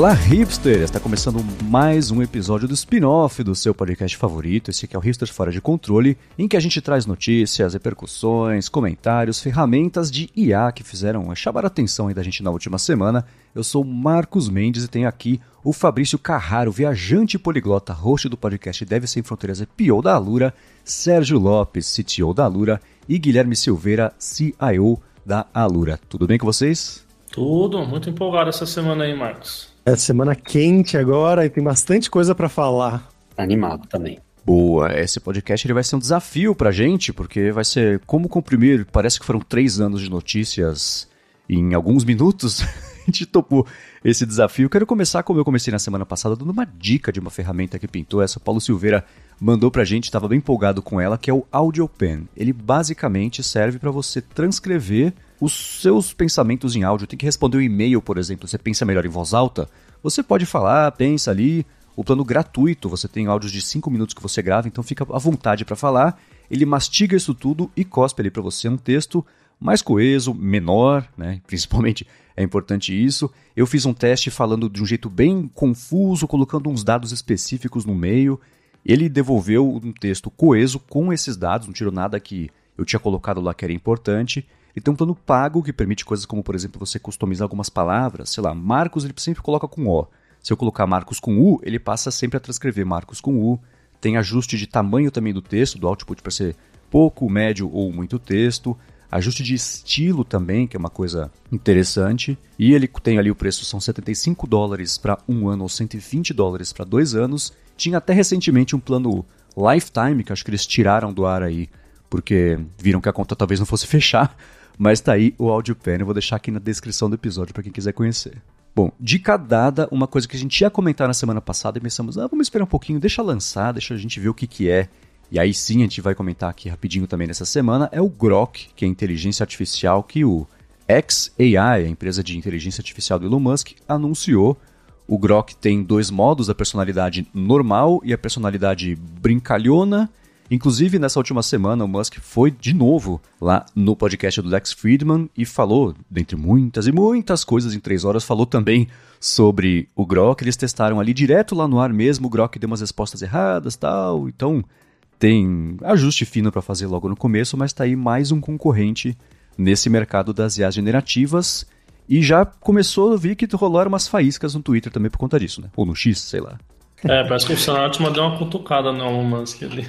Olá, hipster! Está começando mais um episódio do spin-off do seu podcast favorito. Esse aqui é o Hipsters Fora de Controle, em que a gente traz notícias, repercussões, comentários, ferramentas de IA que fizeram chamar a atenção aí da gente na última semana. Eu sou Marcos Mendes e tenho aqui o Fabrício Carraro, viajante poliglota, host do podcast Deve Sem Fronteiras e PO da Alura, Sérgio Lopes, CTO da Alura e Guilherme Silveira, CIO da Alura. Tudo bem com vocês? Tudo, muito empolgado essa semana aí, Marcos. É semana quente agora e tem bastante coisa para falar. Animado também. Boa, esse podcast ele vai ser um desafio pra gente, porque vai ser como comprimir, parece que foram três anos de notícias em alguns minutos. gente topou esse desafio. Quero começar como eu comecei na semana passada, dando uma dica de uma ferramenta que pintou. Essa Paulo Silveira mandou pra gente, estava bem empolgado com ela, que é o AudioPen. Ele basicamente serve para você transcrever os seus pensamentos em áudio. Tem que responder um e-mail, por exemplo. Você pensa melhor em voz alta? Você pode falar, pensa ali. O plano gratuito, você tem áudios de 5 minutos que você grava, então fica à vontade para falar. Ele mastiga isso tudo e cospe ali para você um texto mais coeso, menor, né? Principalmente é importante isso. Eu fiz um teste falando de um jeito bem confuso, colocando uns dados específicos no meio. Ele devolveu um texto coeso com esses dados, não tirou nada que eu tinha colocado lá que era importante. Ele tem um plano pago que permite coisas como, por exemplo, você customizar algumas palavras. Sei lá, Marcos ele sempre coloca com O. Se eu colocar Marcos com U, ele passa sempre a transcrever Marcos com U. Tem ajuste de tamanho também do texto, do output para ser pouco, médio ou muito texto. Ajuste de estilo também, que é uma coisa interessante. E ele tem ali o preço, são 75 dólares para um ano ou 120 dólares para dois anos. Tinha até recentemente um plano Lifetime, que acho que eles tiraram do ar aí, porque viram que a conta talvez não fosse fechar. Mas tá aí o AudioPen, eu vou deixar aqui na descrição do episódio para quem quiser conhecer. Bom, dica dada, uma coisa que a gente ia comentar na semana passada e pensamos, ah, vamos esperar um pouquinho, deixa lançar, deixa a gente ver o que, que é. E aí sim a gente vai comentar aqui rapidinho também nessa semana, é o Grok, que é a inteligência artificial que o XAI, a empresa de inteligência artificial do Elon Musk, anunciou. O Grok tem dois modos, a personalidade normal e a personalidade brincalhona. Inclusive, nessa última semana, o Musk foi de novo lá no podcast do Lex Friedman e falou, dentre muitas e muitas coisas em três horas, falou também sobre o Grok. Eles testaram ali direto lá no ar mesmo, o Grok deu umas respostas erradas tal. Então, tem ajuste fino para fazer logo no começo, mas está aí mais um concorrente nesse mercado das IAs generativas. E já começou a ver que rolaram umas faíscas no Twitter também por conta disso, né? Ou no X, sei lá. É, parece que o Sanatma deu uma cutucada no Elon Musk ali.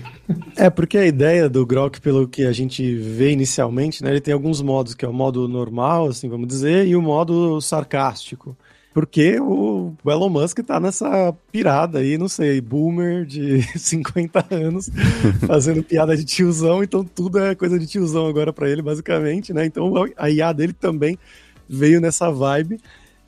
É, porque a ideia do Grok, pelo que a gente vê inicialmente, né, ele tem alguns modos, que é o modo normal, assim, vamos dizer, e o modo sarcástico. Porque o Elon Musk tá nessa pirada aí, não sei, boomer de 50 anos, fazendo piada de tiozão, então tudo é coisa de tiozão agora para ele, basicamente, né? Então a IA dele também veio nessa vibe.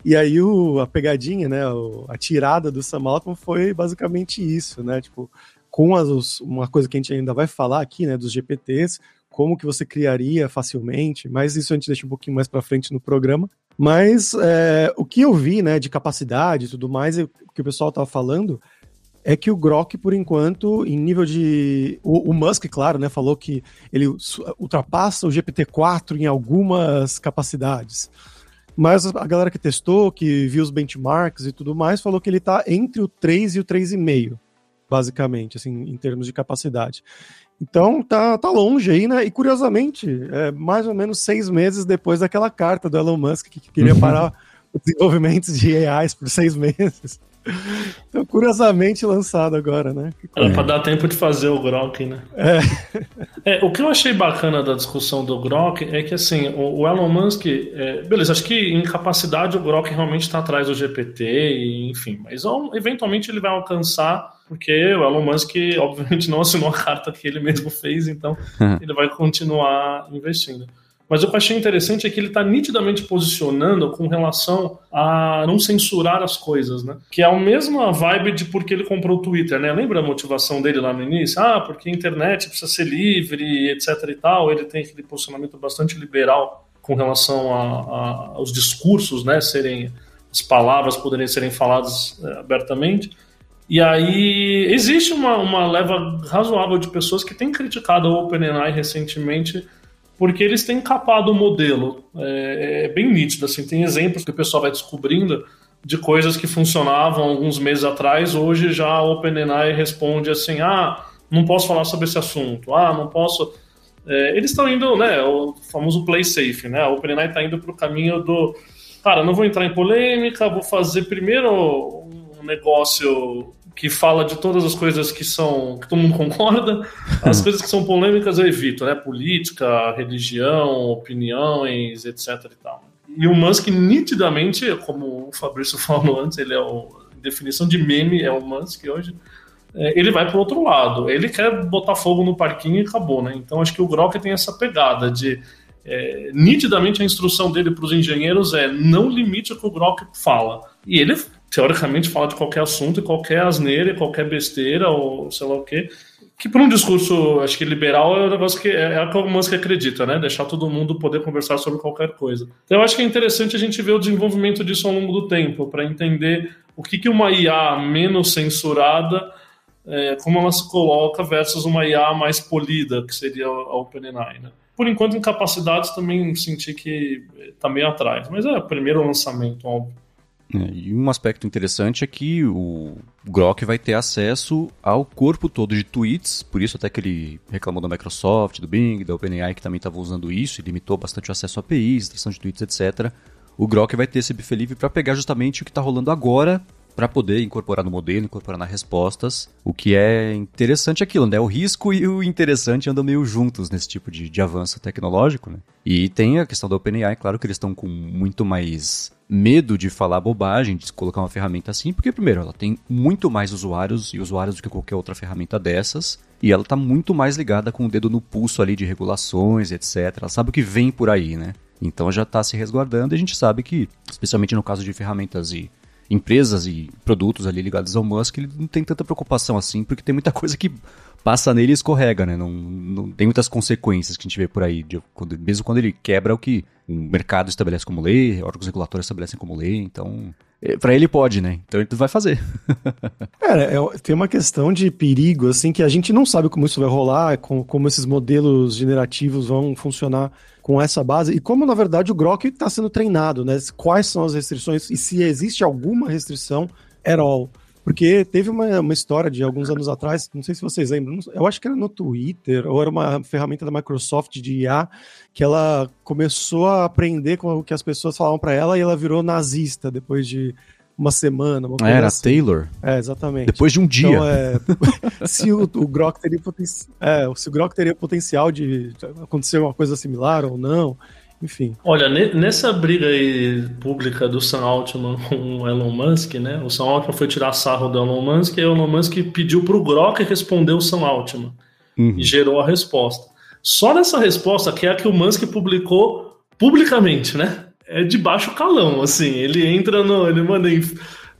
E aí o, a pegadinha, né, a tirada do Sam Altman foi basicamente isso, né, tipo, com as, uma coisa que a gente ainda vai falar aqui, né, dos GPTs, como que você criaria facilmente, mas isso a gente deixa um pouquinho mais para frente no programa. Mas é, o que eu vi, né, de capacidade e tudo mais, o que o pessoal tava falando, é que o Grok, por enquanto, em nível de. O, o, Musk, claro, né, falou que ele ultrapassa o GPT-4 em algumas capacidades. Mas a galera que testou, que viu os benchmarks e tudo mais, falou que ele está entre o 3 e o 3,5, basicamente, assim, em termos de capacidade. Então tá, tá longe aí, né? E curiosamente, é mais ou menos seis meses depois daquela carta do Elon Musk que queria parar os desenvolvimentos de AIs por seis meses. Então, curiosamente lançado agora, né? Era pra dar tempo de fazer o Grok, né? É. é. O que eu achei bacana da discussão do Grok é que, assim, o, o Elon Musk, é, beleza, acho que em capacidade o Grok realmente está atrás do GPT, e, enfim, mas eventualmente ele vai alcançar, porque o Elon Musk, obviamente, não assinou a carta que ele mesmo fez, então ele vai continuar investindo. Mas o que eu achei interessante é que ele está nitidamente posicionando com relação a não censurar as coisas, né? Que é a mesma vibe de porque ele comprou o Twitter, né? Lembra a motivação dele lá no início? Ah, porque a internet precisa ser livre, etc e tal. Ele tem aquele posicionamento bastante liberal com relação a, a, aos discursos, né? Serem as palavras poderem serem faladas é, abertamente. E aí existe uma, uma leva razoável de pessoas que têm criticado o OpenAI recentemente porque eles têm capado o modelo. É, é, bem nítido, assim, tem exemplos que o pessoal vai descobrindo de coisas que funcionavam alguns meses atrás, hoje já a OpenAI responde assim, ah, não posso falar sobre esse assunto, ah, não posso... É, eles estão indo, né, o famoso play safe, né, a OpenAI está indo para o caminho do, cara, não vou entrar em polêmica, vou fazer primeiro um negócio que fala de todas as coisas que são que todo mundo concorda, as coisas que são polêmicas eu evito, né? Política, religião, opiniões, etc. E, tal. e o Musk nitidamente, como o Fabrício falou antes, ele é o definição de meme é o Musk hoje. É, ele vai para o outro lado. Ele quer botar fogo no parquinho e acabou, né? Então acho que o Grok tem essa pegada de é, nitidamente a instrução dele para os engenheiros é não limite o que o Grok fala. E ele teoricamente fala de qualquer assunto e qualquer asneira, qualquer besteira ou sei lá o quê. Que para um discurso, acho que liberal é um negócio que é, é o que Musk acredita, né? Deixar todo mundo poder conversar sobre qualquer coisa. Então eu acho que é interessante a gente ver o desenvolvimento disso ao longo do tempo, para entender o que, que uma IA menos censurada, é, como ela se coloca versus uma IA mais polida, que seria a OpenAI, né? Por enquanto, em capacidades também senti que está meio atrás, mas é o primeiro lançamento, óbvio. É, e um aspecto interessante é que o Grok vai ter acesso ao corpo todo de tweets, por isso até que ele reclamou da Microsoft, do Bing, da OpenAI, que também estava usando isso e limitou bastante o acesso a APIs, extração de tweets, etc. O Grok vai ter esse buffet livre para pegar justamente o que está rolando agora para poder incorporar no modelo, incorporar nas respostas. O que é interessante é aquilo, né? O risco e o interessante andam meio juntos nesse tipo de, de avanço tecnológico, né? E tem a questão da OpenAI, claro que eles estão com muito mais medo de falar bobagem, de colocar uma ferramenta assim, porque primeiro, ela tem muito mais usuários e usuários do que qualquer outra ferramenta dessas, e ela está muito mais ligada com o dedo no pulso ali de regulações, etc. Ela sabe o que vem por aí, né? Então já está se resguardando e a gente sabe que, especialmente no caso de ferramentas e empresas e produtos ali ligados ao Musk, ele não tem tanta preocupação assim, porque tem muita coisa que passa nele e escorrega, né? Não, não tem muitas consequências que a gente vê por aí, de, quando, mesmo quando ele quebra o que o mercado estabelece como lei, órgãos regulatórios estabelecem como lei, então é, para ele pode, né? Então ele vai fazer. é, é, tem uma questão de perigo, assim, que a gente não sabe como isso vai rolar, como, como esses modelos generativos vão funcionar com essa base e como, na verdade, o Grok está sendo treinado, né? Quais são as restrições e se existe alguma restrição at all. Porque teve uma, uma história de alguns anos atrás, não sei se vocês lembram, eu acho que era no Twitter, ou era uma ferramenta da Microsoft de IA, que ela começou a aprender com o que as pessoas falavam para ela e ela virou nazista depois de uma semana. Uma era assim. Taylor. É, exatamente. Depois de um dia. Então, é, se o, o Grok teria potencial. É, se o Grok teria potencial de acontecer uma coisa similar ou não. Enfim. Olha, nessa briga aí pública do Sam Altman com o Elon Musk, né? O Sam Altman foi tirar sarro do Elon Musk e o Elon Musk pediu pro Grok responder o Sam Altman. Uhum. E gerou a resposta. Só nessa resposta, que é a que o Musk publicou publicamente, né? é de baixo calão, assim. Ele entra no. Ele manda. Em,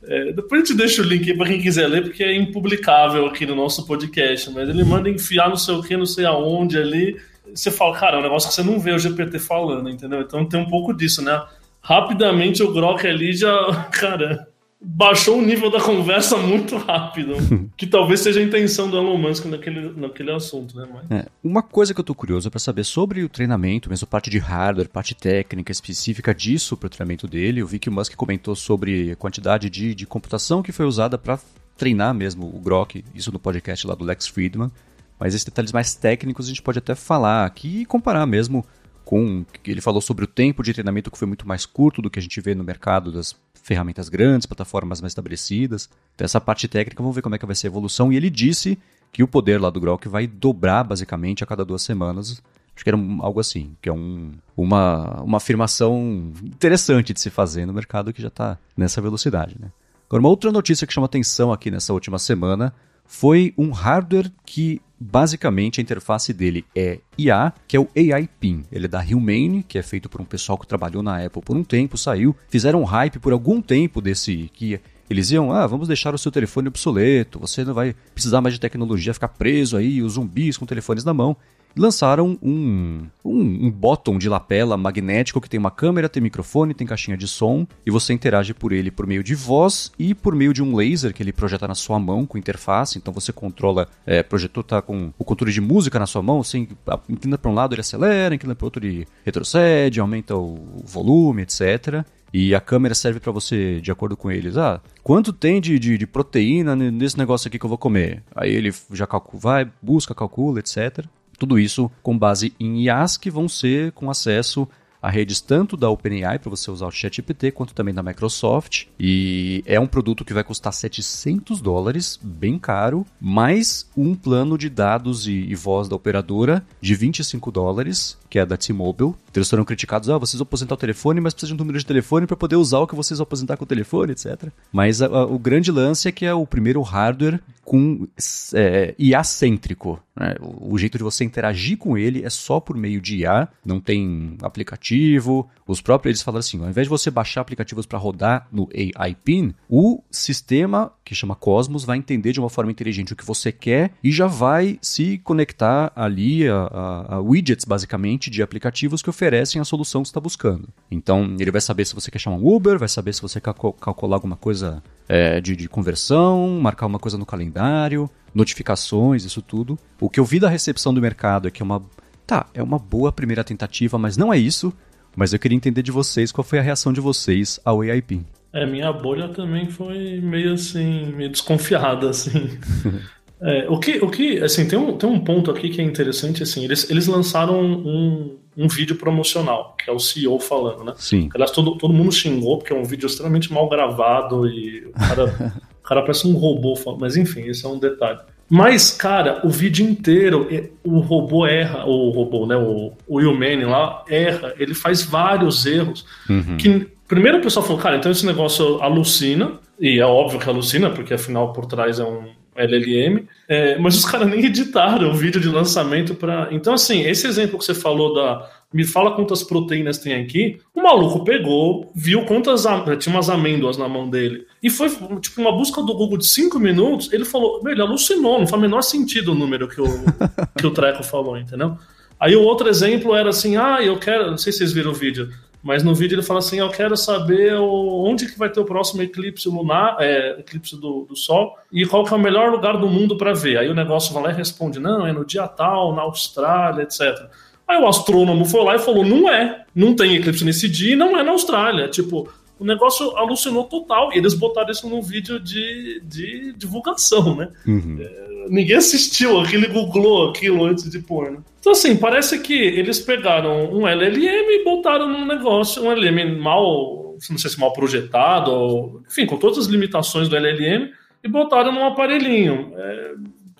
é, depois a gente deixa o link aí pra quem quiser ler, porque é impublicável aqui no nosso podcast. Mas ele manda enfiar não sei o que, não sei aonde ali. Você fala, cara, é um negócio que você não vê o GPT falando, entendeu? Então tem um pouco disso, né? Rapidamente o Grok ali já. Cara baixou o nível da conversa muito rápido. que talvez seja a intenção do Elon Musk naquele, naquele assunto, né? Mas... É, uma coisa que eu tô curioso é para saber sobre o treinamento, mesmo parte de hardware, parte técnica específica disso para o treinamento dele. Eu vi que o Musk comentou sobre a quantidade de, de computação que foi usada para treinar mesmo o Grok, isso no podcast lá do Lex Friedman. Mas esses detalhes mais técnicos a gente pode até falar aqui e comparar mesmo com que ele falou sobre o tempo de treinamento que foi muito mais curto do que a gente vê no mercado das ferramentas grandes, plataformas mais estabelecidas. Então essa parte técnica, vamos ver como é que vai ser a evolução. E ele disse que o poder lá do Grok vai dobrar basicamente a cada duas semanas. Acho que era algo assim, que é um, uma, uma afirmação interessante de se fazer no mercado que já está nessa velocidade. Né? Agora, uma outra notícia que chama atenção aqui nessa última semana foi um hardware que basicamente a interface dele é IA, que é o AI PIN. Ele é da Humane, que é feito por um pessoal que trabalhou na Apple por um tempo, saiu, fizeram um hype por algum tempo desse que eles iam, ah, vamos deixar o seu telefone obsoleto, você não vai precisar mais de tecnologia, ficar preso aí, os zumbis com telefones na mão lançaram um, um, um de lapela magnético que tem uma câmera, tem microfone, tem caixinha de som e você interage por ele por meio de voz e por meio de um laser que ele projeta na sua mão com interface. Então você controla, é, projetor tá com o controle de música na sua mão, assim, inclina para um lado ele acelera, inclina para outro ele retrocede, aumenta o volume, etc. E a câmera serve para você, de acordo com eles, ah, quanto tem de, de, de, proteína nesse negócio aqui que eu vou comer? Aí ele já calcula, vai, busca, calcula, etc. Tudo isso com base em IAs que vão ser com acesso a redes tanto da OpenAI para você usar o ChatGPT quanto também da Microsoft. E é um produto que vai custar 700 dólares, bem caro, mais um plano de dados e, e voz da operadora de 25 dólares, que é da T-Mobile. Eles foram criticados, ah, vocês vão aposentar o telefone, mas precisam de um número de telefone para poder usar o que vocês vão aposentar com o telefone, etc. Mas a, a, o grande lance é que é o primeiro hardware com é, IA cêntrico. Né? O, o, jeito de você interagir com ele é só por meio de IA, não tem aplicativo. Os próprios eles falaram assim: ao invés de você baixar aplicativos para rodar no AI PIN, o sistema que chama Cosmos vai entender de uma forma inteligente o que você quer e já vai se conectar ali a, a, a widgets, basicamente, de aplicativos que oferecem a solução que você está buscando. Então, ele vai saber se você quer chamar um Uber, vai saber se você quer calcular alguma coisa é, de, de conversão, marcar uma coisa no calendário, notificações, isso tudo. O que eu vi da recepção do mercado é que é uma. Tá, é uma boa primeira tentativa, mas não é isso. Mas eu queria entender de vocês qual foi a reação de vocês ao AIP. É, minha bolha também foi meio assim, meio desconfiada, assim. é, o que, o que, assim, tem um, tem um ponto aqui que é interessante, assim, eles, eles lançaram um, um vídeo promocional, que é o CEO falando, né? Sim. Aliás, todo, todo mundo xingou, porque é um vídeo extremamente mal gravado e o cara, o cara parece um robô, mas enfim, esse é um detalhe. Mas, cara, o vídeo inteiro, o robô erra, o robô, né? O, o Humane lá erra, ele faz vários erros. Uhum. Que primeiro o pessoal falou, cara, então esse negócio alucina, e é óbvio que alucina, porque afinal por trás é um LLM, é, mas os caras nem editaram o vídeo de lançamento para. Então, assim, esse exemplo que você falou da. Me fala quantas proteínas tem aqui. O maluco pegou, viu quantas. Tinha umas amêndoas na mão dele. E foi, tipo, uma busca do Google de cinco minutos. Ele falou, ele alucinou, não faz o menor sentido o número que o, que o Treco falou, entendeu? Aí o outro exemplo era assim: ah, eu quero. Não sei se vocês viram o vídeo. Mas no vídeo ele fala assim: Eu quero saber onde que vai ter o próximo eclipse lunar, é, eclipse do, do Sol, e qual que é o melhor lugar do mundo para ver. Aí o negócio vai lá e responde: Não, é no dia tal, na Austrália, etc. Aí o astrônomo foi lá e falou: Não é, não tem eclipse nesse dia e não é na Austrália. Tipo, o negócio alucinou total. E eles botaram isso num vídeo de, de divulgação, né? Uhum. É, ninguém assistiu aquilo e googlou aquilo antes de pôr, né? Então, assim, parece que eles pegaram um LLM e botaram num negócio, um LLM mal, não sei se mal projetado, ou, enfim, com todas as limitações do LLM, e botaram num aparelhinho. É,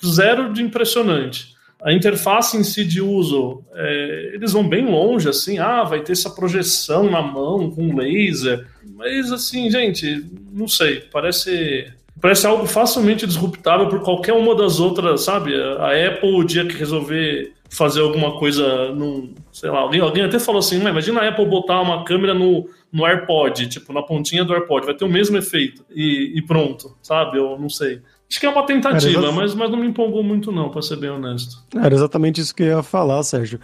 zero de impressionante. A interface em si de uso, é, eles vão bem longe, assim, ah, vai ter essa projeção na mão com laser. Mas, assim, gente, não sei, parece parece algo facilmente disruptável por qualquer uma das outras, sabe? A Apple, o dia que resolver fazer alguma coisa num, sei lá, alguém, alguém até falou assim, imagina a Apple botar uma câmera no, no AirPod, tipo, na pontinha do AirPod, vai ter o mesmo efeito e, e pronto, sabe? Eu não sei. Acho que é uma tentativa, mas, mas não me empolgou muito não, para ser bem honesto. Era exatamente isso que eu ia falar, Sérgio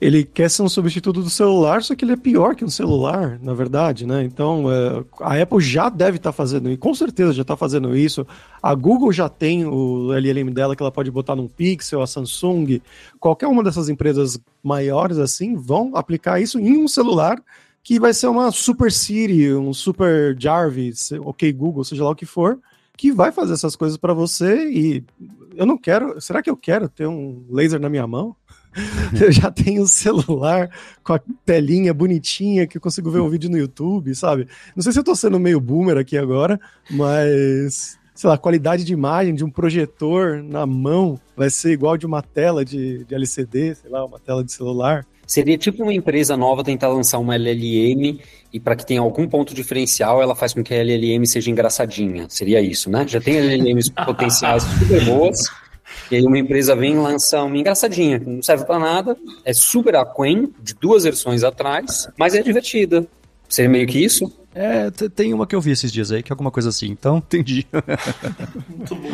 ele quer ser um substituto do celular, só que ele é pior que um celular, na verdade, né? Então, é, a Apple já deve estar tá fazendo, e com certeza já está fazendo isso. A Google já tem o LLM dela que ela pode botar num Pixel, a Samsung, qualquer uma dessas empresas maiores assim vão aplicar isso em um celular que vai ser uma Super Siri, um Super Jarvis, OK Google, seja lá o que for, que vai fazer essas coisas para você e eu não quero, será que eu quero ter um laser na minha mão? eu já tenho um celular com a telinha bonitinha que eu consigo ver um vídeo no YouTube, sabe? Não sei se eu tô sendo meio boomer aqui agora, mas sei lá, a qualidade de imagem de um projetor na mão vai ser igual de uma tela de, de LCD, sei lá, uma tela de celular. Seria tipo uma empresa nova tentar lançar uma LLM e para que tenha algum ponto diferencial, ela faz com que a LLM seja engraçadinha. Seria isso, né? Já tem LLMs potenciais super boas, E aí uma empresa vem e lança uma engraçadinha, que não serve para nada, é super aquém, de duas versões atrás, mas é divertida. Seria meio que isso? É, tem uma que eu vi esses dias aí, que é alguma coisa assim, então entendi. Muito bom.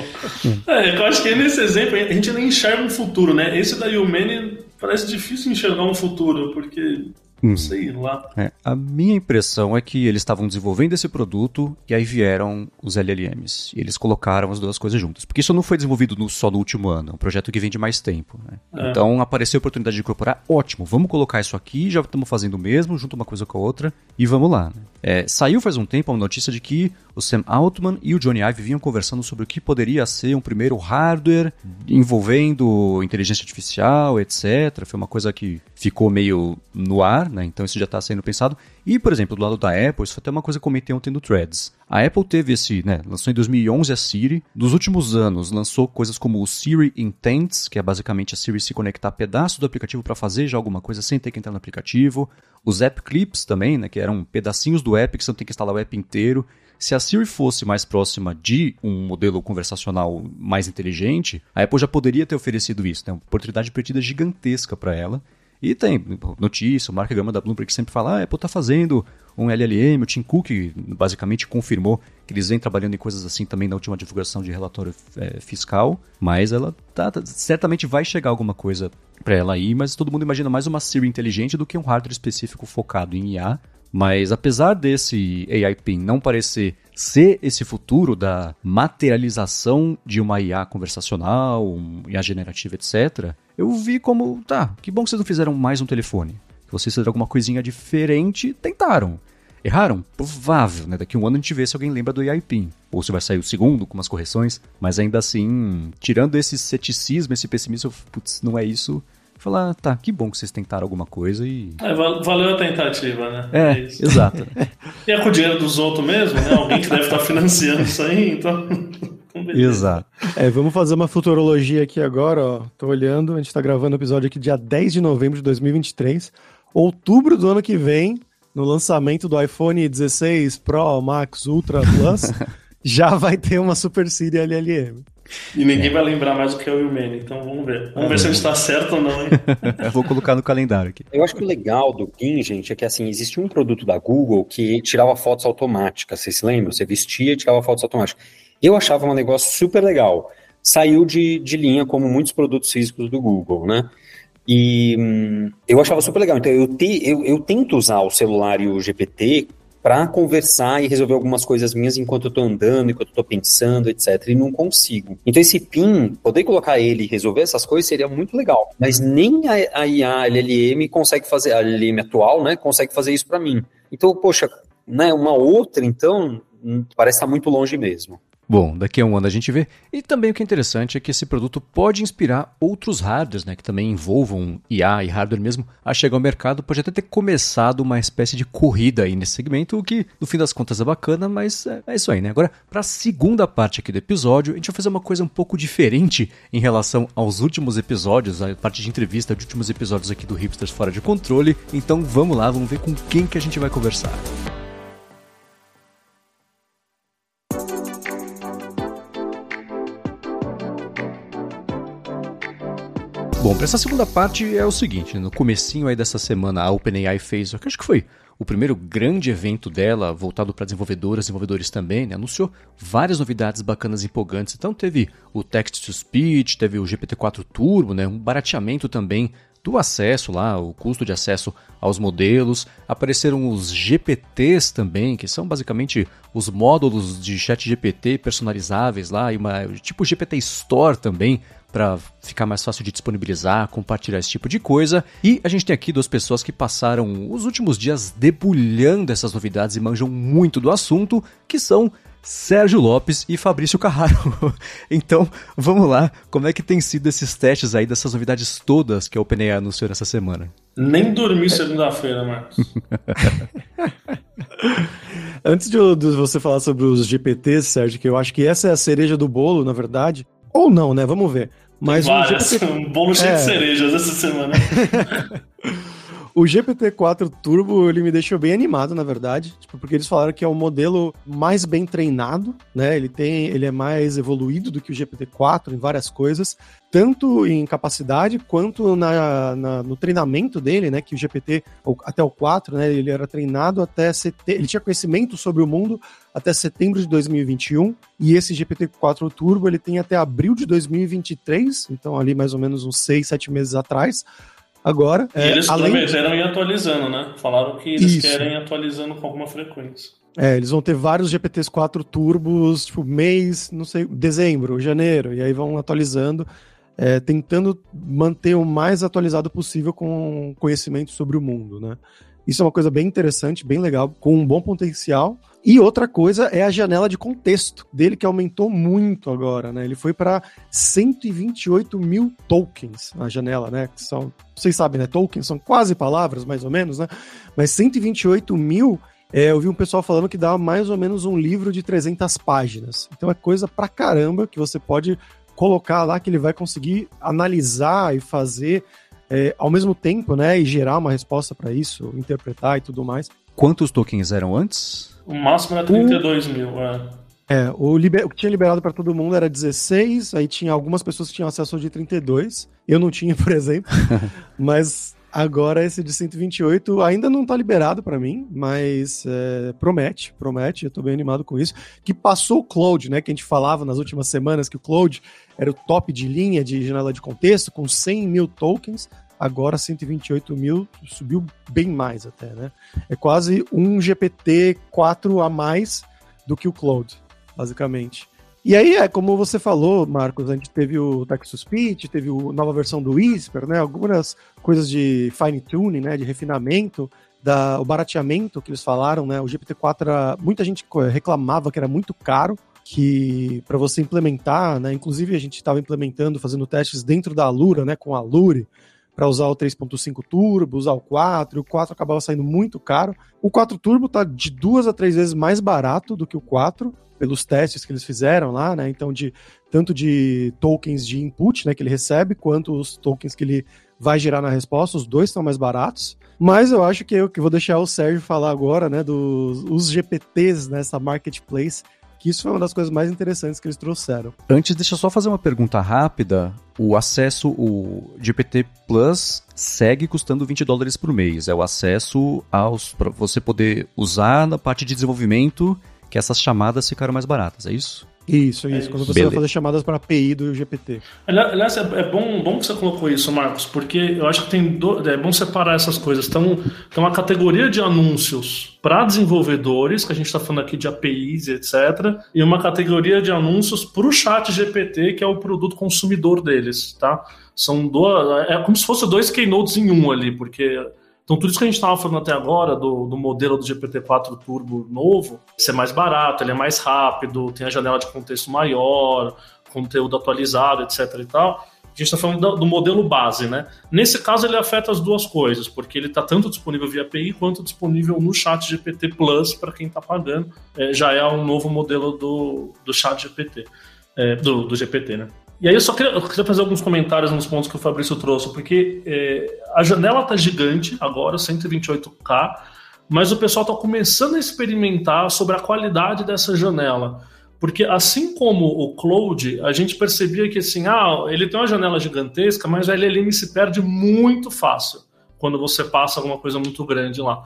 É, eu acho que nesse exemplo a gente nem enxerga um futuro, né? Esse da Humane parece difícil enxergar um futuro, porque Hum. Sei lá. É, a minha impressão é que eles estavam desenvolvendo esse produto e aí vieram os LLMs. E eles colocaram as duas coisas juntas. Porque isso não foi desenvolvido no, só no último ano, é um projeto que vem de mais tempo. Né? É. Então apareceu a oportunidade de incorporar, ótimo, vamos colocar isso aqui, já estamos fazendo o mesmo, junto uma coisa com a outra, e vamos lá. Né? É, saiu faz um tempo uma notícia de que o Sam Altman e o Johnny Ive vinham conversando sobre o que poderia ser um primeiro hardware envolvendo inteligência artificial, etc. Foi uma coisa que ficou meio no ar, né? Então isso já está sendo pensado. E, por exemplo, do lado da Apple, isso foi até uma coisa que eu comentei ontem no Threads. A Apple teve esse, né, lançou em 2011 a Siri. Nos últimos anos, lançou coisas como o Siri Intents, que é basicamente a Siri se conectar a pedaços do aplicativo para fazer já alguma coisa sem ter que entrar no aplicativo. Os App Clips também, né, que eram pedacinhos do app que você não tem que instalar o app inteiro. Se a Siri fosse mais próxima de um modelo conversacional mais inteligente, a Apple já poderia ter oferecido isso, né? Uma oportunidade perdida gigantesca para ela. E tem notícia, o Mark Gama da Bloomberg sempre fala, ah, Apple está fazendo um LLM, o Tim Cook basicamente confirmou que eles vêm trabalhando em coisas assim também na última divulgação de relatório é, fiscal, mas ela tá, tá, certamente vai chegar alguma coisa para ela aí, mas todo mundo imagina mais uma Siri inteligente do que um hardware específico focado em IA, mas apesar desse AI PIN não parecer ser esse futuro da materialização de uma IA conversacional, IA generativa, etc., eu vi como, tá, que bom que vocês não fizeram mais um telefone. Que vocês fizeram alguma coisinha diferente, tentaram. Erraram? Provável, né? Daqui um ano a gente vê se alguém lembra do PIN. Ou se vai sair o segundo com umas correções. Mas ainda assim, tirando esse ceticismo, esse pessimismo, putz, não é isso falar, tá, que bom que vocês tentaram alguma coisa e. É, valeu a tentativa, né? É, é exato. e é com o dinheiro dos outros mesmo, né? Alguém que deve estar financiando isso aí, então. Exato. É, vamos fazer uma futurologia aqui agora, ó. Tô olhando, a gente tá gravando o episódio aqui dia 10 de novembro de 2023. Outubro do ano que vem, no lançamento do iPhone 16 Pro, Max, Ultra Plus, já vai ter uma Super Siri LLM. E ninguém é. vai lembrar mais do que é o Humane, então vamos ver. Vamos ver se ele está certo ou não, hein? Eu vou colocar no calendário aqui. Eu acho que o legal do PIN, gente, é que assim, existe um produto da Google que tirava fotos automáticas, vocês se lembram? Você vestia e tirava fotos automáticas. Eu achava um negócio super legal. Saiu de, de linha, como muitos produtos físicos do Google, né? E hum, eu achava super legal. Então, eu, te, eu, eu tento usar o celular e o GPT para conversar e resolver algumas coisas minhas enquanto eu estou andando, enquanto eu estou pensando, etc. E não consigo. Então esse PIN, poder colocar ele e resolver essas coisas seria muito legal. Mas nem a, a IA, a LLM consegue fazer, a LLM atual, né, consegue fazer isso para mim. Então, poxa, né, uma outra, então, hum, parece estar muito longe mesmo. Bom, daqui a um ano a gente vê. E também o que é interessante é que esse produto pode inspirar outros hardwares, né, que também envolvam IA e hardware mesmo, a chegar ao mercado. Pode até ter começado uma espécie de corrida aí nesse segmento, o que no fim das contas é bacana, mas é, é isso aí, né? Agora, para a segunda parte aqui do episódio, a gente vai fazer uma coisa um pouco diferente em relação aos últimos episódios, a parte de entrevista de últimos episódios aqui do Hipsters Fora de Controle. Então vamos lá, vamos ver com quem que a gente vai conversar. Bom, para essa segunda parte é o seguinte, no comecinho aí dessa semana a OpenAI fez, acho que foi o primeiro grande evento dela, voltado para desenvolvedoras e desenvolvedores também, né? anunciou várias novidades bacanas e empolgantes. Então teve o Text to Speech, teve o GPT-4 Turbo, né? um barateamento também do acesso lá, o custo de acesso aos modelos. Apareceram os GPTs também, que são basicamente os módulos de chat GPT personalizáveis lá, e uma tipo GPT Store também, para ficar mais fácil de disponibilizar, compartilhar esse tipo de coisa. E a gente tem aqui duas pessoas que passaram os últimos dias debulhando essas novidades e manjam muito do assunto, que são Sérgio Lopes e Fabrício Carraro. então, vamos lá, como é que tem sido esses testes aí dessas novidades todas que a OpenAI anunciou nessa semana? Nem dormi segunda-feira, Marcos. Antes de, de, você falar sobre os GPTs, Sérgio, que eu acho que essa é a cereja do bolo, na verdade. Ou não, né? Vamos ver. Mas Várias. GPT... Um bolo cheio é. de cerejas essa semana. O GPT-4 Turbo, ele me deixou bem animado, na verdade, tipo, porque eles falaram que é o modelo mais bem treinado, né? Ele tem, ele é mais evoluído do que o GPT-4 em várias coisas, tanto em capacidade quanto na, na, no treinamento dele, né? Que o GPT, até o 4, né? Ele era treinado até setembro, ele tinha conhecimento sobre o mundo até setembro de 2021, e esse GPT-4 Turbo ele tem até abril de 2023, então ali mais ou menos uns 6, 7 meses atrás agora. E é, eles além prometeram ir atualizando, né? Falaram que eles Isso. querem ir atualizando com alguma frequência. É, eles vão ter vários GPTs 4 turbos, tipo, mês, não sei, dezembro, janeiro, e aí vão atualizando, é, tentando manter o mais atualizado possível com conhecimento sobre o mundo, né? Isso é uma coisa bem interessante, bem legal, com um bom potencial. E outra coisa é a janela de contexto dele, que aumentou muito agora, né? Ele foi para 128 mil tokens na janela, né? Que são, vocês sabem, né? Tokens são quase palavras, mais ou menos, né? Mas 128 mil é, eu vi um pessoal falando que dá mais ou menos um livro de 300 páginas. Então é coisa pra caramba que você pode colocar lá que ele vai conseguir analisar e fazer é, ao mesmo tempo, né, e gerar uma resposta para isso, interpretar e tudo mais. Quantos tokens eram antes? O máximo era 32 o... mil, é. É, o, liber... o que tinha liberado para todo mundo era 16, aí tinha algumas pessoas que tinham acesso de 32. Eu não tinha, por exemplo. mas agora esse de 128 ainda não tá liberado para mim, mas é, promete, promete, eu tô bem animado com isso. Que passou o Cloud, né, que a gente falava nas últimas semanas que o Cloud era o top de linha de janela de contexto, com 100 mil tokens, agora 128 mil, subiu bem mais até, né? É quase um GPT 4 a mais do que o Cloud, basicamente. E aí, é como você falou, Marcos, a gente teve o Texas Speech, teve a nova versão do Whisper, né? Algumas coisas de fine tuning, né? De refinamento, da, o barateamento que eles falaram, né? O GPT-4 era, muita gente reclamava que era muito caro, que para você implementar, né? Inclusive a gente estava implementando, fazendo testes dentro da Alura, né? Com a Alure, para usar o 3.5 Turbo, usar o 4, e o 4 acabava saindo muito caro. O 4 Turbo tá de duas a três vezes mais barato do que o 4, pelos testes que eles fizeram lá, né? Então, de tanto de tokens de input, né, que ele recebe, quanto os tokens que ele vai gerar na resposta, os dois estão mais baratos. Mas eu acho que eu que vou deixar o Sérgio falar agora, né, dos os GPTs nessa marketplace que isso foi uma das coisas mais interessantes que eles trouxeram. Antes, deixa eu só fazer uma pergunta rápida. O acesso, o GPT Plus segue custando 20 dólares por mês. É o acesso aos para você poder usar na parte de desenvolvimento que essas chamadas ficaram mais baratas, é isso? Isso, isso. É quando você Beleza. vai fazer chamadas para a API do GPT. Aliás, é, é bom, bom que você colocou isso, Marcos, porque eu acho que tem do, é bom separar essas coisas. Então, tem uma categoria de anúncios para desenvolvedores, que a gente está falando aqui de APIs, etc., e uma categoria de anúncios para o chat GPT, que é o produto consumidor deles, tá? São duas. É como se fosse dois keynotes em um ali, porque então, tudo isso que a gente estava falando até agora, do, do modelo do GPT-4 Turbo novo, ser mais barato, ele é mais rápido, tem a janela de contexto maior, conteúdo atualizado, etc. e tal. A gente está falando do, do, modelo base, né? Nesse caso, ele afeta as duas coisas, porque ele está tanto disponível via API quanto disponível no chat GPT Plus para quem está pagando. É, já é um novo modelo do, do chat GPT, é, do, do GPT, né? E aí eu só queria, eu queria, fazer alguns comentários nos pontos que o Fabrício trouxe, porque é, a janela está gigante agora, 128K, mas o pessoal está começando a experimentar sobre a qualidade dessa janela. Porque assim como o Cloud, a gente percebia que assim, ah, ele tem uma janela gigantesca, mas a LLM se perde muito fácil quando você passa alguma coisa muito grande lá.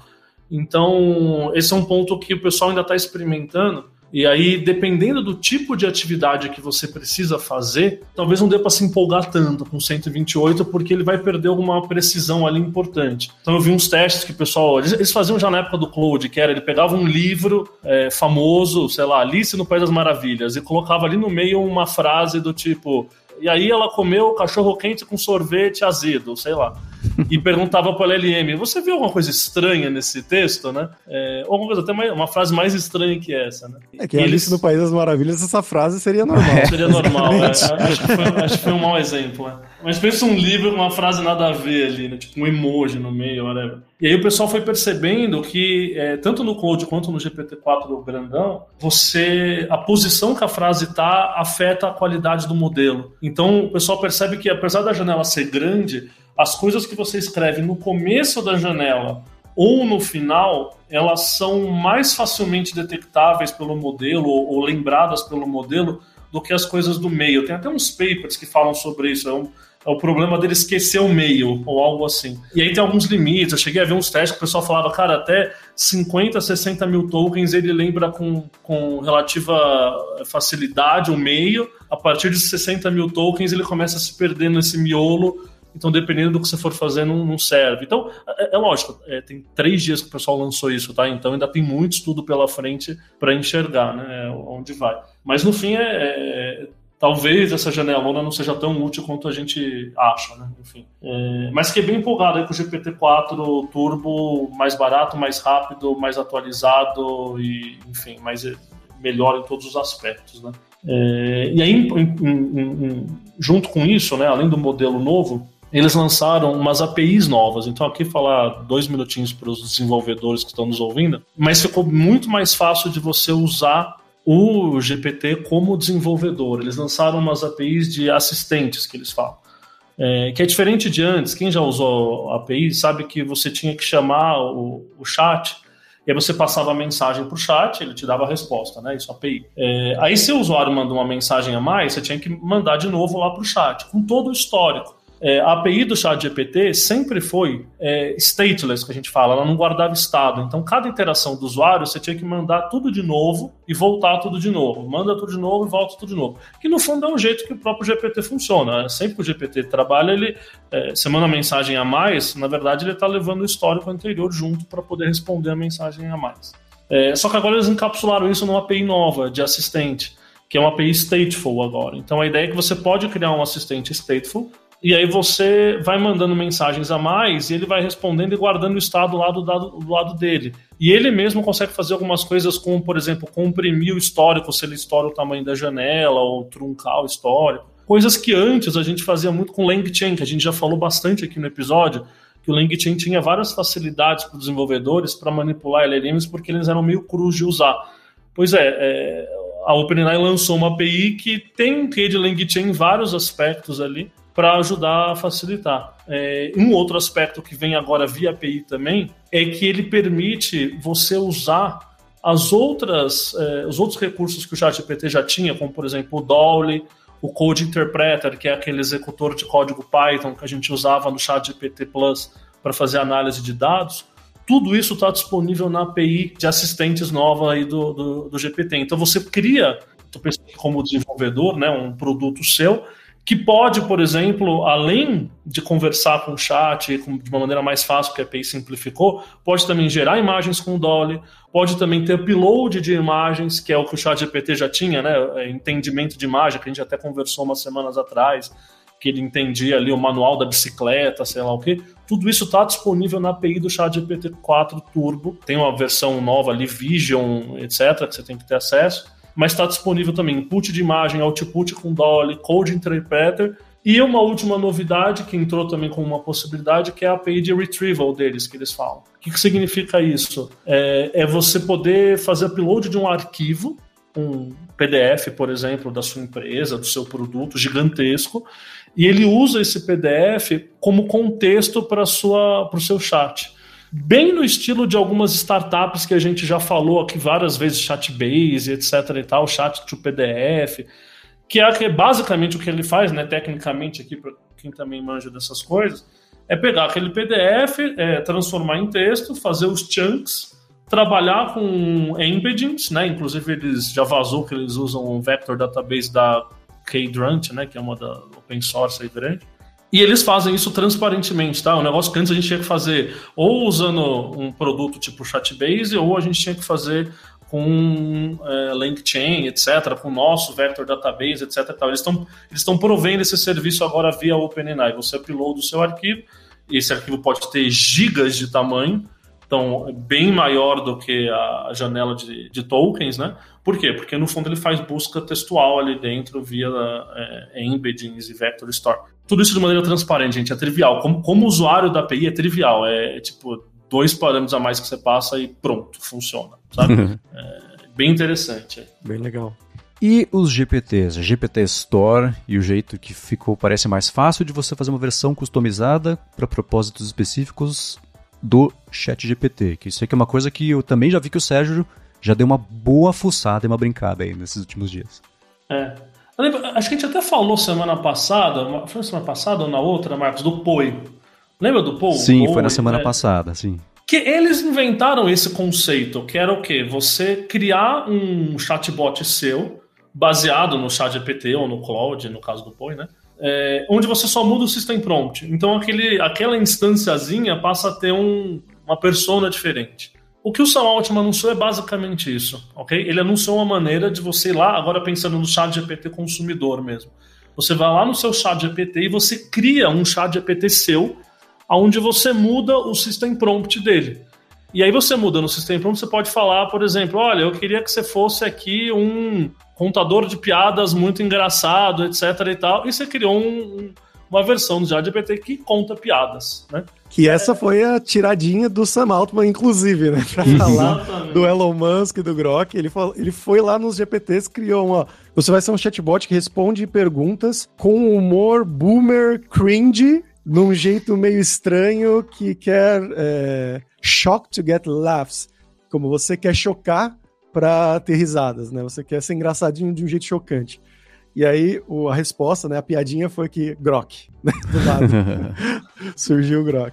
Então, esse é um ponto que o pessoal ainda está experimentando. E aí, dependendo do tipo de atividade que você precisa fazer, talvez não dê para se empolgar tanto com 128, porque ele vai perder alguma precisão ali importante. Então, eu vi uns testes que o pessoal. Eles faziam já na época do Cloud, que era ele pegava um livro é, famoso, sei lá, Alice no País das Maravilhas, e colocava ali no meio uma frase do tipo e aí ela comeu cachorro quente com sorvete azedo, sei lá. E perguntava para o LLM: Você viu alguma coisa estranha nesse texto, né? É, ou alguma coisa, até mais, uma frase mais estranha que essa, né? É que Alice eles... no País das Maravilhas, essa frase seria normal. É. Seria normal, é. acho, que foi, acho que foi um mau exemplo. Né? Mas pensa um livro com uma frase nada a ver ali, né? Tipo um emoji no meio, whatever. E aí o pessoal foi percebendo que, é, tanto no Code quanto no GPT-4 grandão, você. a posição que a frase tá afeta a qualidade do modelo. Então o pessoal percebe que, apesar da janela ser grande, as coisas que você escreve no começo da janela ou no final, elas são mais facilmente detectáveis pelo modelo ou, lembradas pelo modelo do que as coisas do meio. Tem até uns papers que falam sobre isso. É, um, é o problema dele esquecer o meio ou algo assim. E aí tem alguns limites. Eu cheguei a ver uns testes que o pessoal falava, cara, até 50, 60 mil tokens ele lembra com, com relativa facilidade o meio. A partir de 60 mil tokens ele começa a se perder nesse miolo então, dependendo do que você for fazer, não, não serve. Então, é, é lógico, é, tem três dias que o pessoal lançou isso, tá? Então, ainda tem muito estudo pela frente para enxergar, né? Onde vai. Mas, no fim, é, é, talvez essa janelona não seja tão útil quanto a gente acha, né? Enfim. É, mas fiquei bem empolgado aí com o GPT-4 Turbo mais barato, mais rápido, mais atualizado e, enfim, mais melhor em todos os aspectos, né? É, e aí, em, em, em, junto com isso, né, além do modelo novo, eles lançaram umas APIs novas. Então, aqui falar dois minutinhos para os desenvolvedores que estão nos ouvindo, mas ficou muito mais fácil de você usar o GPT como desenvolvedor. Eles lançaram umas APIs de assistentes que eles falam. É, que é diferente de antes. Quem já usou a API sabe que você tinha que chamar o, o chat e aí você passava a mensagem para o chat, ele te dava a resposta, né? Isso API. É, aí se o usuário mandou uma mensagem a mais, você tinha que mandar de novo lá para o chat, com todo o histórico. É, a API do chat GPT sempre foi é, stateless, que a gente fala, ela não guardava estado. Então, cada interação do usuário, você tinha que mandar tudo de novo e voltar tudo de novo. Manda tudo de novo e volta tudo de novo. Que no fundo é um jeito que o próprio GPT funciona. Né? Sempre que o GPT trabalha, ele é, você manda mensagem a mais, na verdade, ele está levando o histórico anterior junto para poder responder a mensagem a mais. É, só que agora eles encapsularam isso numa API nova de assistente, que é uma API stateful agora. Então a ideia é que você pode criar um assistente stateful e aí você vai mandando mensagens a mais e ele vai respondendo e guardando o estado lá do, lado, do lado dele. E ele mesmo consegue fazer algumas coisas como, por exemplo, comprimir o histórico se ele estoura o tamanho da janela ou truncar o histórico. Coisas que antes a gente fazia muito com LangChain, que a gente já falou bastante aqui no episódio, que o LangChain tinha várias facilidades para os desenvolvedores para manipular LLMs porque eles eram meio crus de usar. Pois é, é a OpenAI lançou uma API que tem um quê de LangChain em vários aspectos ali, para ajudar a facilitar. É, um outro aspecto que vem agora via API também é que ele permite você usar as outras, é, os outros recursos que o ChatGPT já tinha, como por exemplo o Dolly, o Code Interpreter, que é aquele executor de código Python que a gente usava no ChatGPT Plus para fazer análise de dados. Tudo isso está disponível na API de assistentes nova aí do, do, do GPT. Então você cria, como desenvolvedor, né, um produto seu que pode, por exemplo, além de conversar com o chat de uma maneira mais fácil, que a API simplificou, pode também gerar imagens com o Dolly, pode também ter upload de imagens, que é o que o chat GPT já tinha, né? É, entendimento de imagem, que a gente até conversou umas semanas atrás, que ele entendia ali o manual da bicicleta, sei lá o quê. Tudo isso está disponível na API do chat GPT 4 Turbo. Tem uma versão nova ali, Vision, etc., que você tem que ter acesso mas está disponível também input de imagem, output com Dolly, Code Interpreter e uma última novidade que entrou também com uma possibilidade, que é a API de retrieval deles, que eles falam. O que, que significa isso? É, é, você poder fazer upload de um arquivo, um PDF, por exemplo, da sua empresa, do seu produto gigantesco, e ele usa esse PDF como contexto para o seu chat bem no estilo de algumas startups que a gente já falou aqui várias vezes, Chatbase, etc e tal, Chat to PDF, que é basicamente o que ele faz, né, tecnicamente aqui para quem também manja dessas coisas, é pegar aquele PDF, é, transformar em texto, fazer os chunks, trabalhar com embeddings, né, inclusive eles já vazou que eles usam um vector database da Kdrunt, né, que é uma da open source aí grande, e eles fazem isso transparentemente, tá? O negócio que antes a gente tinha que fazer ou usando um produto tipo Chatbase, ou a gente tinha que fazer com é, LangChain, etc., com o nosso Vector Database, etc. Tal. Eles estão eles provendo esse serviço agora via OpenAI. Você upload o seu arquivo, esse arquivo pode ter gigas de tamanho, então é bem maior do que a janela de, de tokens, né? Por quê? Porque no fundo ele faz busca textual ali dentro via é, embeddings e vector store tudo isso de maneira transparente, gente, é trivial. Como, como usuário da API é trivial, é, é tipo dois parâmetros a mais que você passa e pronto, funciona, sabe? Uhum. é bem interessante. Bem legal. E os GPTs, GPT Store e o jeito que ficou parece mais fácil de você fazer uma versão customizada para propósitos específicos do Chat GPT, que isso aqui é uma coisa que eu também já vi que o Sérgio já deu uma boa fuçada e uma brincada aí nesses últimos dias. É. Lembro, acho que a gente até falou semana passada, foi semana passada ou na outra, Marcos, do POI. Lembra do POI? Sim, Poi, foi na semana é. passada, sim. Que eles inventaram esse conceito, que era o quê? Você criar um chatbot seu, baseado no chat GPT ou no Cloud, no caso do POI, né? É, onde você só muda o system prompt. Então aquele, aquela instânciazinha passa a ter um, uma persona diferente. O que o Sam Altman anunciou é basicamente isso, ok? Ele anunciou uma maneira de você ir lá, agora pensando no chat GPT consumidor mesmo. Você vai lá no seu chat GPT e você cria um chat GPT seu, onde você muda o system prompt dele. E aí você muda no system prompt, você pode falar, por exemplo, olha, eu queria que você fosse aqui um contador de piadas muito engraçado, etc e tal, e você criou um, uma versão do ChatGPT que conta piadas, né? Que essa foi a tiradinha do Sam Altman, inclusive, né? Pra falar do Elon Musk e do Grok. Ele, falou, ele foi lá nos GPTs criou uma. Você vai ser um chatbot que responde perguntas com humor boomer cringe, num jeito meio estranho que quer é, shock to get laughs. Como você quer chocar para ter risadas, né? Você quer ser engraçadinho de um jeito chocante. E aí o, a resposta, né, a piadinha foi que Grok, né, do lado. Surgiu o Grok.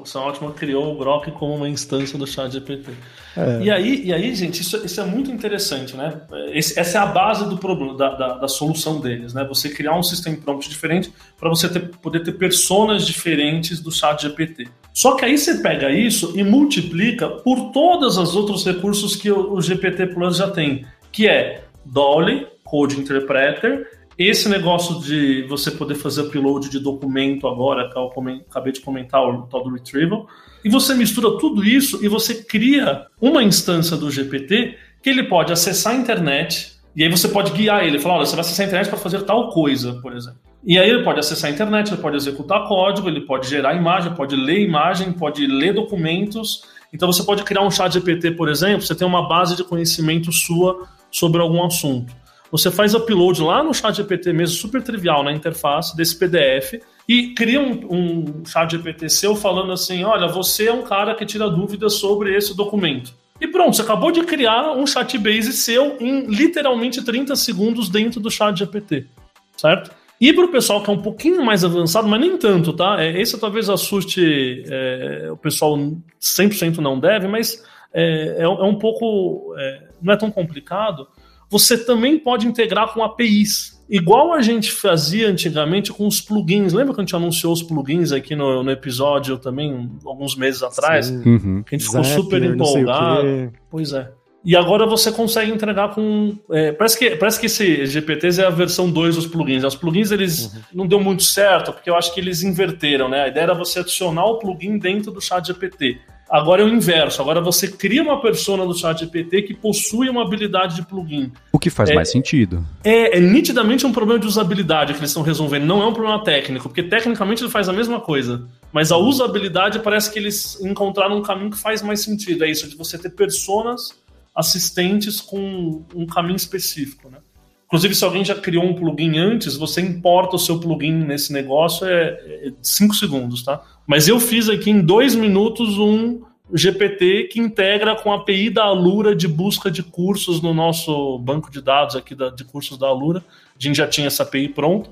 O Sam Altman criou o Grok como uma instância do chat GPT. É. E, aí, e aí, gente, isso, isso é muito interessante, né? Esse, essa é a base do problema, da, da, da, solução deles, né? Você criar um sistema prompt diferente para você ter, poder ter personas diferentes do chat GPT. Só que aí você pega isso e multiplica por todos os outros recursos que o, o GPT Plus já tem, que é Dolly, Code Interpreter, esse negócio de você poder fazer upload de documento agora, que eu acabei de comentar, o tal do Retrieval, e você mistura tudo isso e você cria uma instância do GPT que ele pode acessar a internet, e aí você pode guiar ele, falar, olha, você vai acessar a internet para fazer tal coisa, por exemplo. E aí ele pode acessar a internet, ele pode executar código, ele pode gerar imagem, pode ler imagem, pode ler documentos. Então você pode criar um chat GPT, por exemplo, você tem uma base de conhecimento sua sobre algum assunto. Você faz upload lá no chat GPT mesmo, super trivial na interface desse PDF, e cria um, um chat GPT seu falando assim: olha, você é um cara que tira dúvidas sobre esse documento. E pronto, você acabou de criar um chat base seu em literalmente 30 segundos dentro do chat GPT, certo? E para o pessoal que é um pouquinho mais avançado, mas nem tanto, tá? É, esse talvez assuste é, o pessoal 100% não deve, mas é, é, é um pouco. É, não é tão complicado você também pode integrar com APIs. Igual a gente fazia antigamente com os plugins. Lembra que a gente anunciou os plugins aqui no, no episódio também, alguns meses atrás? Uhum. Que a gente ficou super empolgado. Pois é. E agora você consegue entregar com. É, parece, que, parece que esse GPTs é a versão 2 dos plugins. Os plugins eles uhum. não deu muito certo, porque eu acho que eles inverteram, né? A ideia era você adicionar o plugin dentro do chat GPT. Agora é o inverso. Agora você cria uma persona do chat GPT que possui uma habilidade de plugin. O que faz é, mais sentido. É, é, nitidamente um problema de usabilidade que eles estão resolvendo. Não é um problema técnico, porque tecnicamente ele faz a mesma coisa. Mas a usabilidade parece que eles encontraram um caminho que faz mais sentido. É isso, de você ter personas assistentes com um caminho específico, né? Inclusive, se alguém já criou um plugin antes, você importa o seu plugin nesse negócio é 5 é segundos, tá? Mas eu fiz aqui em dois minutos um GPT que integra com a API da Alura de busca de cursos no nosso banco de dados aqui da, de cursos da Alura. A gente já tinha essa API pronta.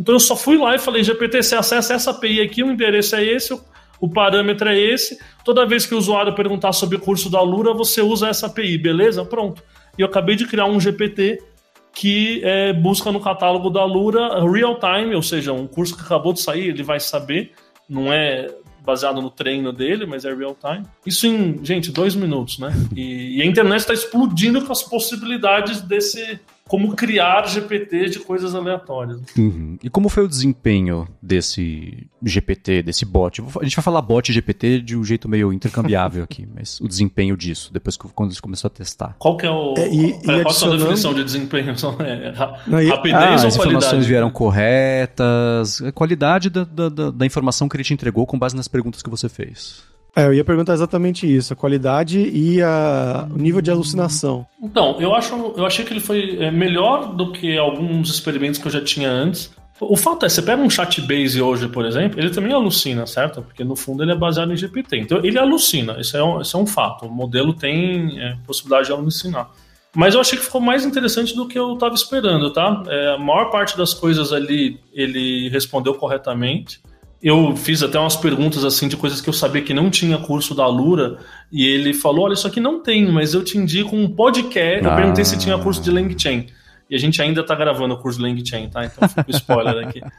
Então eu só fui lá e falei, GPT, você acessa essa API aqui, o endereço é esse, o parâmetro é esse. Toda vez que o usuário perguntar sobre o curso da Alura, você usa essa API, beleza? Pronto. E eu acabei de criar um GPT que é, busca no catálogo da Alura real time, ou seja, um curso que acabou de sair, ele vai saber não é baseado no treino dele, mas é real time. Isso em, gente, dois minutos, né? E, e a internet está explodindo com as possibilidades desse, como criar GPT de coisas aleatórias. Uhum. E como foi o desempenho desse GPT, desse bot? A gente vai falar bot GPT de um jeito meio intercambiável aqui, mas o desempenho disso, depois que quando você começou a testar. Qual que é o. É, e, qual é a sua definição de desempenho? É, Não, e, rapidez ah, ou as informações vieram corretas, a qualidade da, da, da, da informação que ele te entregou com base nas perguntas que você fez. É, eu ia perguntar exatamente isso, a qualidade e a, o nível de alucinação. Então, eu acho, eu achei que ele foi é, melhor do que alguns experimentos que eu já tinha antes. O fato é, você pega um chat base hoje, por exemplo, ele também alucina, certo? Porque no fundo ele é baseado em GPT. Então ele alucina, isso é um, isso é um fato. O modelo tem é, possibilidade de alucinar. Mas eu achei que ficou mais interessante do que eu estava esperando, tá? É, a maior parte das coisas ali ele respondeu corretamente eu fiz até umas perguntas assim de coisas que eu sabia que não tinha curso da Lura e ele falou: Olha, isso aqui não tem, mas eu te indico um podcast. Ah. Eu perguntei se tinha curso de LangChain. E a gente ainda tá gravando o curso de LangChain, tá? Então fica spoiler aqui.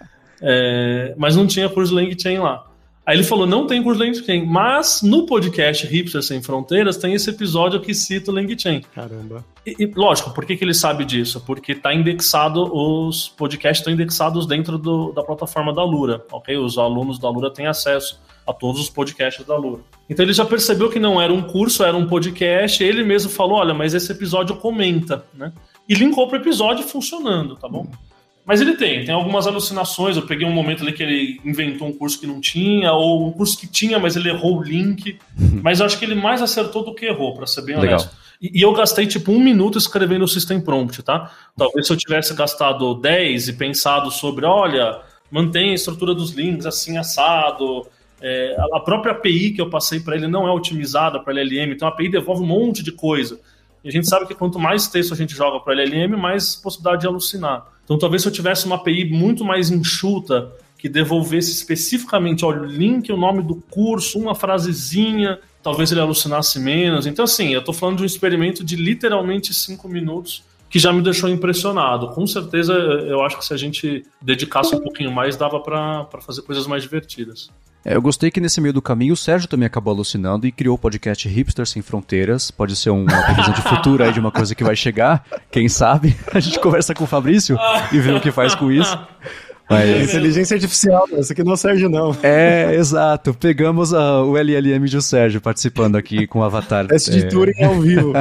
É, mas não tinha curso de LangChain lá. Aí ele falou: não tem curso de LangChain, mas no podcast Hipster Sem Fronteiras tem esse episódio que cita o LangChain. Caramba. E, e, lógico, por que, que ele sabe disso? Porque está indexado, os podcasts estão indexados dentro do, da plataforma da Lura, ok? Os alunos da Lura têm acesso a todos os podcasts da Lura. Então ele já percebeu que não era um curso, era um podcast, ele mesmo falou: olha, mas esse episódio comenta, né? E linkou para o episódio funcionando, tá bom? Mas ele tem, tem algumas alucinações. Eu peguei um momento ali que ele inventou um curso que não tinha, ou um curso que tinha, mas ele errou o link. mas eu acho que ele mais acertou do que errou, para ser bem Legal. honesto. E, e, eu gastei tipo um minuto escrevendo o System Prompt, tá? Talvez se eu tivesse gastado 10 e pensado sobre, olha, mantém a estrutura dos links assim assado. É, a própria API que eu passei para ele não é otimizada para LLM, então a API devolve um monte de coisa. E a gente sabe que quanto mais texto a gente joga para LLM, mais possibilidade de alucinar. Então, talvez se eu tivesse uma API muito mais enxuta, que devolvesse especificamente olha, o link, o nome do curso, uma frasezinha, talvez ele alucinasse menos. Então, assim, eu estou falando de um experimento de literalmente cinco minutos que já me deixou impressionado. Com certeza, eu acho que se a gente dedicasse um pouquinho mais, dava para fazer coisas mais divertidas. É, eu gostei que nesse meio do caminho o Sérgio também acabou alucinando e criou o podcast Hipster Sem Fronteiras. Pode ser uma previsão de futuro aí de uma coisa que vai chegar, quem sabe. A gente conversa com o Fabrício e vê o que faz com isso. Mas... Inteligência artificial, esse aqui não é o Sérgio, não. É, exato. Pegamos a, o LLM do Sérgio participando aqui com o Avatar. Teste de é... Turing ao vivo.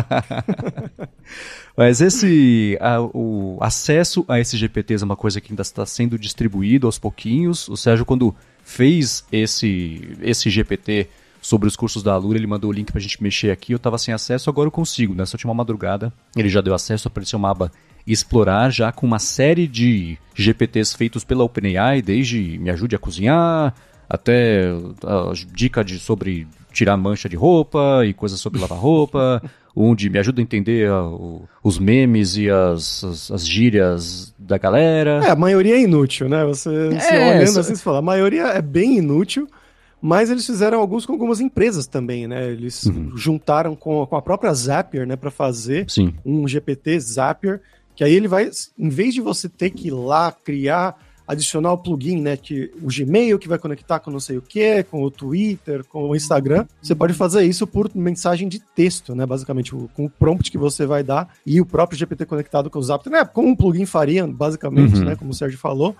Mas esse, a, o acesso a esses GPTs é uma coisa que ainda está sendo distribuído aos pouquinhos. O Sérgio, quando fez esse, esse GPT sobre os cursos da Alura, ele mandou o link pra gente mexer aqui, eu tava sem acesso, agora eu consigo, Nessa última madrugada ele já deu acesso, apareceu uma aba explorar já com uma série de GPTs feitos pela OpenAI, desde me ajude a cozinhar, até a dica de, sobre tirar mancha de roupa e coisas sobre lavar roupa, onde me ajuda a entender os memes e as, as, as, gírias da galera. É, a maioria é inútil, né? Você, é, olhando assim, você fala, a maioria é bem inútil, mas eles fizeram alguns com algumas empresas também, né? Eles uhum. juntaram com, com a própria Zapier, né, para fazer Sim. um GPT Zapier, que aí ele vai, em vez de você ter que ir lá criar adicionar o plugin, né? Que o Gmail que vai conectar com não sei o que, com o Twitter, com o Instagram. Você pode fazer isso por mensagem de texto, né? Basicamente, com o prompt que você vai dar e o próprio GPT conectado com o Zap, né? Como um plugin faria, basicamente, uhum. né? Como o Sérgio falou.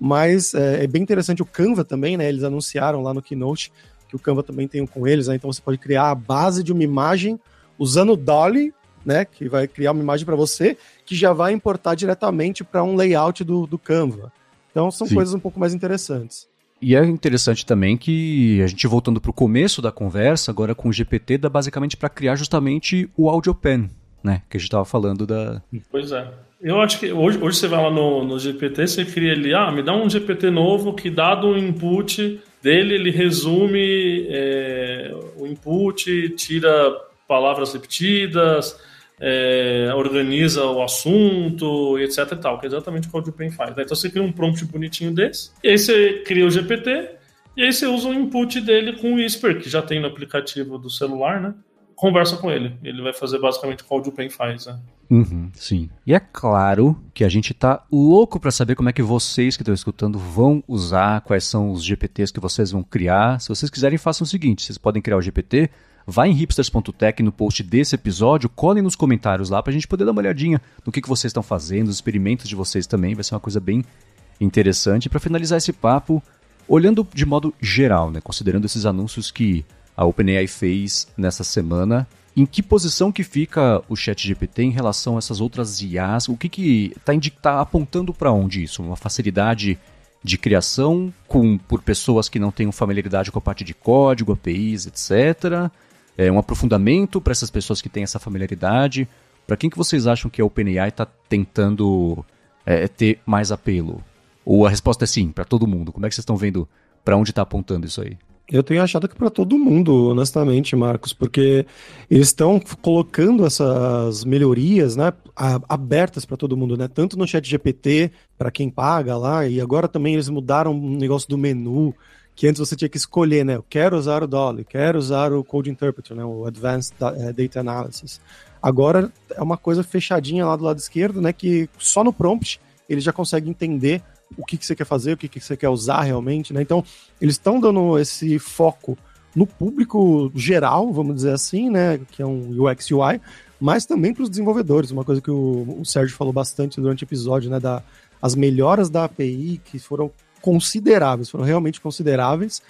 Mas é, é, bem interessante o Canva também, né? Eles anunciaram lá no Keynote que o Canva também tem um com eles, né? Então você pode criar a base de uma imagem usando o Dolly, né? Que vai criar uma imagem para você, que já vai importar diretamente para um layout do, do Canva. Então são Sim. coisas um pouco mais interessantes. E é interessante também que a gente voltando para o começo da conversa, agora com o GPT, dá basicamente para criar justamente o AudioPen, né? Que a gente estava falando da. Pois é. Eu acho que hoje, hoje você vai lá no, no GPT, você cria ali, ah, me dá um GPT novo que, dado o input dele, ele resume é, o input, tira palavras repetidas, é, organiza o assunto, etc e tal, que é exatamente o que o Audio faz. Né? Então você cria um prompt bonitinho desse, e aí você cria o GPT, e aí você usa o input dele com o Whisper, que já tem no aplicativo do celular, né? Conversa com ele. Ele vai fazer basicamente o que o AudioPen faz, né? Uhum, sim. E é claro que a gente tá louco para saber como é que vocês que estão escutando vão usar, quais são os GPTs que vocês vão criar. Se vocês quiserem, façam o seguinte: vocês podem criar o GPT Vai em hipsters.tech no post desse episódio, colhem nos comentários lá para a gente poder dar uma olhadinha no que, que vocês estão fazendo, os experimentos de vocês também, vai ser uma coisa bem interessante. Para finalizar esse papo, olhando de modo geral, né, considerando esses anúncios que a OpenAI fez nessa semana, em que posição que fica o ChatGPT em relação a essas outras IAs? O que que está tá apontando para onde isso? Uma facilidade de criação com, por pessoas que não tenham familiaridade com a parte de código, APIs, etc. É um aprofundamento para essas pessoas que têm essa familiaridade. Para quem que vocês acham que a OpenAI está tentando é, ter mais apelo? Ou a resposta é sim, para todo mundo? Como é que vocês estão vendo para onde está apontando isso aí? Eu tenho achado que para todo mundo, honestamente, Marcos, porque eles estão colocando essas melhorias, né, abertas para todo mundo, né? Tanto no Chat GPT para quem paga lá, e agora também eles mudaram o negócio do menu, que antes você tinha que escolher, né? Eu quero usar o Dolly, quero usar o Code Interpreter, né? O Advanced eh, Data Analysis. Agora é uma coisa fechadinha lá do lado esquerdo, né? Que só no prompt ele já consegue entender o que, que você quer fazer, o que, que você quer usar realmente, né? Então, eles estão dando esse foco no público geral, vamos dizer assim, né? Que é um UX UI, mas também para os desenvolvedores. Uma coisa que o, o, Sérgio falou bastante durante o episódio, né? Da, as melhoras da API que foram consideráveis, foram realmente consideráveis.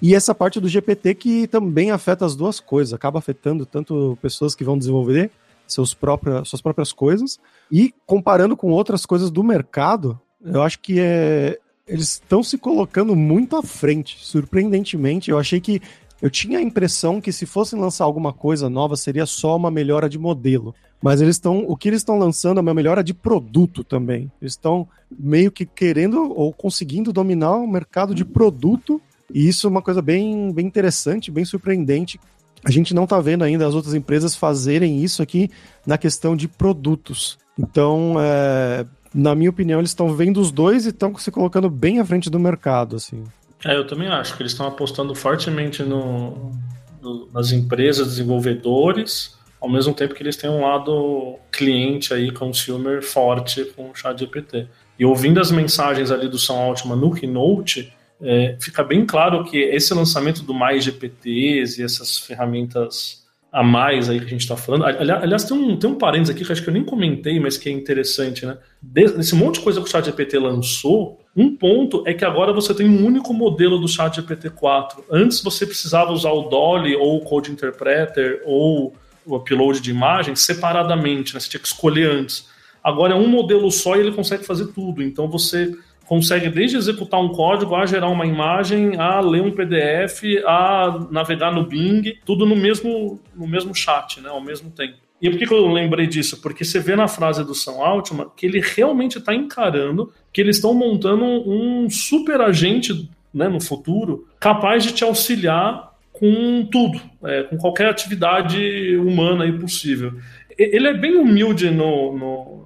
E essa parte do GPT que também afeta as duas coisas, acaba afetando tanto pessoas que vão desenvolver seus próprias, suas próprias coisas, e comparando com outras coisas do mercado, eu acho que é, eles estão se colocando muito à frente, surpreendentemente. Eu achei que eu tinha a impressão que se fossem lançar alguma coisa nova seria só uma melhora de modelo. Mas eles estão, o que eles estão lançando é uma melhora de produto também. Eles estão meio que querendo ou conseguindo dominar o mercado de produto, e isso é uma coisa bem, bem interessante, bem surpreendente. A gente não está vendo ainda as outras empresas fazerem isso aqui na questão de produtos. então, é, na minha opinião, eles estão vendo os dois e estão se colocando bem à frente do mercado, assim. É, eu também acho que eles estão apostando fortemente no, no, nas empresas desenvolvedores, ao mesmo tempo que eles têm um lado cliente aí, consumer forte com o chat GPT. E ouvindo as mensagens ali do São Altman no Keynote, é, fica bem claro que esse lançamento do mais GPTs e essas ferramentas a mais aí que a gente está falando. Aliás, tem um, tem um parênteses aqui que acho que eu nem comentei, mas que é interessante, né? Desse monte de coisa que o ChatGPT lançou, um ponto é que agora você tem um único modelo do ChatGPT 4. Antes você precisava usar o Dolly ou o Code Interpreter ou o upload de imagens separadamente, né? Você tinha que escolher antes. Agora é um modelo só e ele consegue fazer tudo. Então você consegue desde executar um código, a gerar uma imagem, a ler um PDF, a navegar no Bing, tudo no mesmo, no mesmo chat, né, ao mesmo tempo. E por que, eu lembrei disso? Porque você vê na frase do Sam Altman que ele realmente está encarando que eles estão montando um super agente né, no futuro capaz de te auxiliar com tudo, é, com qualquer atividade humana aí possível. Ele é bem humilde no, no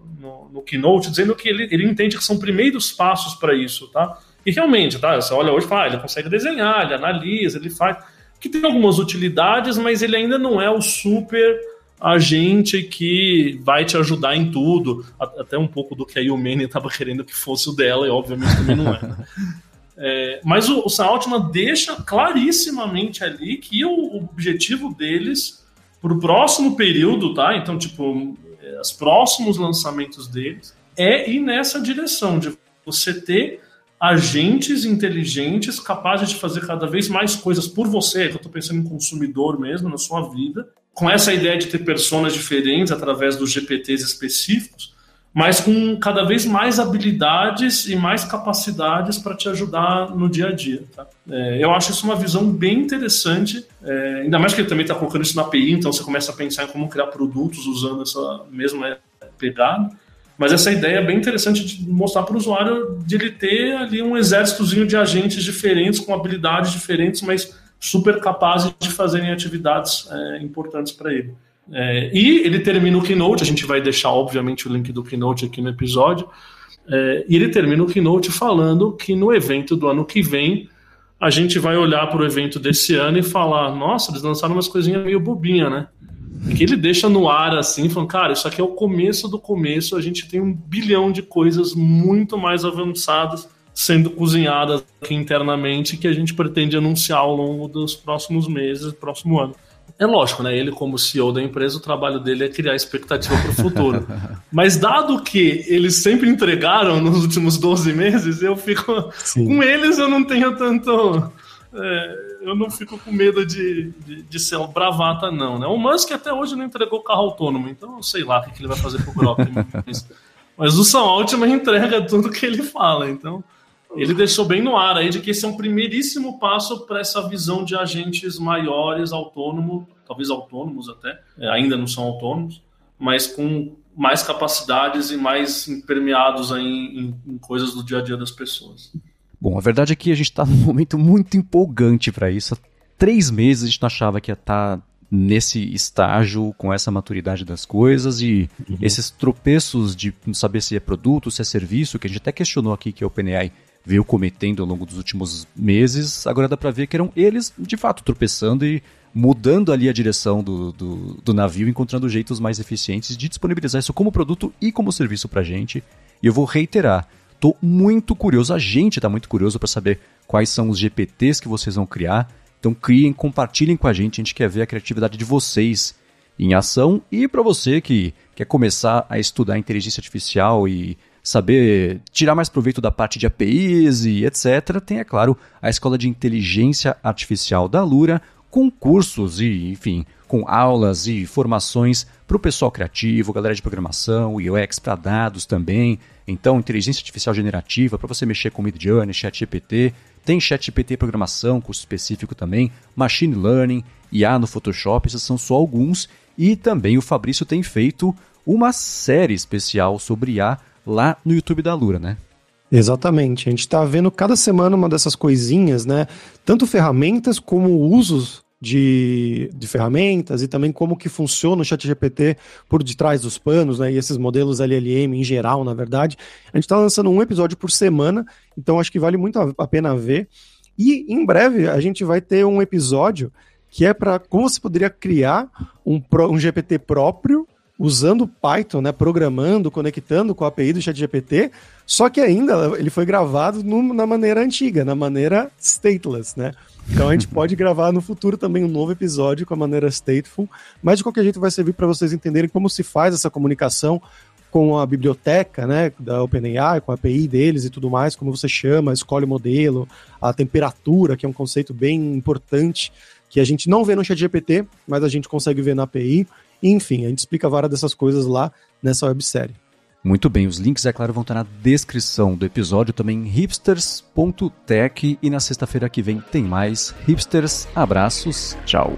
no Keynote, dizendo que ele, ele entende que são primeiros passos para isso, tá? E realmente, tá? Você olha hoje e fala, ah, ele consegue desenhar, ele analisa, ele faz. Que tem algumas utilidades, mas ele ainda não é o super agente que vai te ajudar em tudo. Até um pouco do que a Yumene estava querendo que fosse o dela, e obviamente também não é. é mas o, o deixa clarissimamente ali que o, o objetivo deles para o próximo período, tá? Então, tipo, os próximos lançamentos deles, é ir nessa direção de você ter agentes inteligentes capazes de fazer cada vez mais coisas por você, que eu estou pensando em consumidor mesmo, na sua vida, com essa ideia de ter personas diferentes através dos GPTs específicos, mas com cada vez mais habilidades e mais capacidades para te ajudar no dia a dia. Tá? É, eu acho isso uma visão bem interessante, é, ainda mais que ele também está colocando isso na API, então você começa a pensar em como criar produtos usando essa mesma pegada. Mas essa ideia é bem interessante de mostrar para o usuário de ele ter ali um exércitozinho de agentes diferentes, com habilidades diferentes, mas super capazes de fazerem atividades é, importantes para ele. É, e ele termina o keynote, a gente vai deixar, obviamente, o link do keynote aqui no episódio. É, e ele termina o keynote falando que no evento do ano que vem a gente vai olhar para o evento desse ano e falar: nossa, eles lançaram umas coisinhas meio bobinha, né? Que ele deixa no ar assim, falando, cara, isso aqui é o começo do começo, a gente tem um bilhão de coisas muito mais avançadas sendo cozinhadas aqui internamente que a gente pretende anunciar ao longo dos próximos meses, próximo ano. É lógico, né? Ele, como CEO da empresa, o trabalho dele é criar expectativa para o futuro. Mas, dado que eles sempre entregaram nos últimos 12 meses, eu fico. Sim. Com eles, eu não tenho tanto. É, eu não fico com medo de, de, de, ser um bravata, não. Né? O Musk até hoje não entregou carro autônomo, então eu sei lá o que, que ele vai fazer pro Grok. mas, mas o Sam Altman entrega tudo que ele fala, então ele deixou bem no ar aí de que esse é um primeiríssimo passo para essa visão de agentes maiores, autônomos, talvez autônomos até, é, ainda não são autônomos, mas com mais capacidades e mais impermeados aí em, em coisas do dia a dia das pessoas. Bom, a verdade é que a gente está num momento muito empolgante para isso. Há três meses a gente não achava que ia estar tá nesse estágio, com essa maturidade das coisas e uhum. esses tropeços de não saber se é produto, se é serviço, que a gente até questionou aqui que a OpenAI veio cometendo ao longo dos últimos meses, agora dá para ver que eram eles, de fato, tropeçando e mudando ali a direção do, do, do, navio, encontrando jeitos mais eficientes de disponibilizar isso como produto e como serviço para gente. E eu vou reiterar, estou muito curioso, a gente está muito curioso para saber quais são os GPTs que vocês vão criar. Então criem, compartilhem com a gente, a gente quer ver a criatividade de vocês em ação. E para você que quer começar a estudar inteligência artificial e saber tirar mais proveito da parte de APIs e etc., tem, é claro, a Escola de Inteligência Artificial da Lura, com cursos e, enfim, com aulas e formações para o pessoal criativo, galera de programação, UX para dados também. Então, inteligência artificial generativa para você mexer com Midjourney, ChatGPT. Tem ChatGPT programação, curso específico também, Machine Learning, IA no Photoshop, esses são só alguns. E também o Fabrício tem feito uma série especial sobre IA lá no YouTube da Lura, né? Exatamente. A gente está vendo cada semana uma dessas coisinhas, né? Tanto ferramentas como usos de, de ferramentas e também como que funciona o ChatGPT por detrás dos panos, né? E esses modelos LLM em geral, na verdade. A gente está lançando um episódio por semana, então acho que vale muito a pena ver. E em breve a gente vai ter um episódio que é para como você poderia criar um, um GPT próprio usando Python, né, programando, conectando com a API do ChatGPT, só que ainda ele foi gravado no, na maneira antiga, na maneira stateless, né? Então a gente pode gravar no futuro também um novo episódio com a maneira stateful, mas de qualquer jeito vai servir para vocês entenderem como se faz essa comunicação com a biblioteca, né, da OpenAI, com a API deles e tudo mais, como você chama, escolhe o modelo, a temperatura, que é um conceito bem importante que a gente não vê no ChatGPT, mas a gente consegue ver na API. Enfim, a gente explica várias dessas coisas lá nessa websérie. Muito bem, os links, é claro, vão estar na descrição do episódio, também hipsters.tech e na sexta-feira que vem tem mais. Hipsters, abraços, tchau.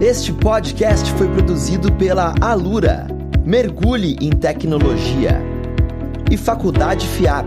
Este podcast foi produzido pela Alura. Mergulhe em tecnologia. E Faculdade FIAP.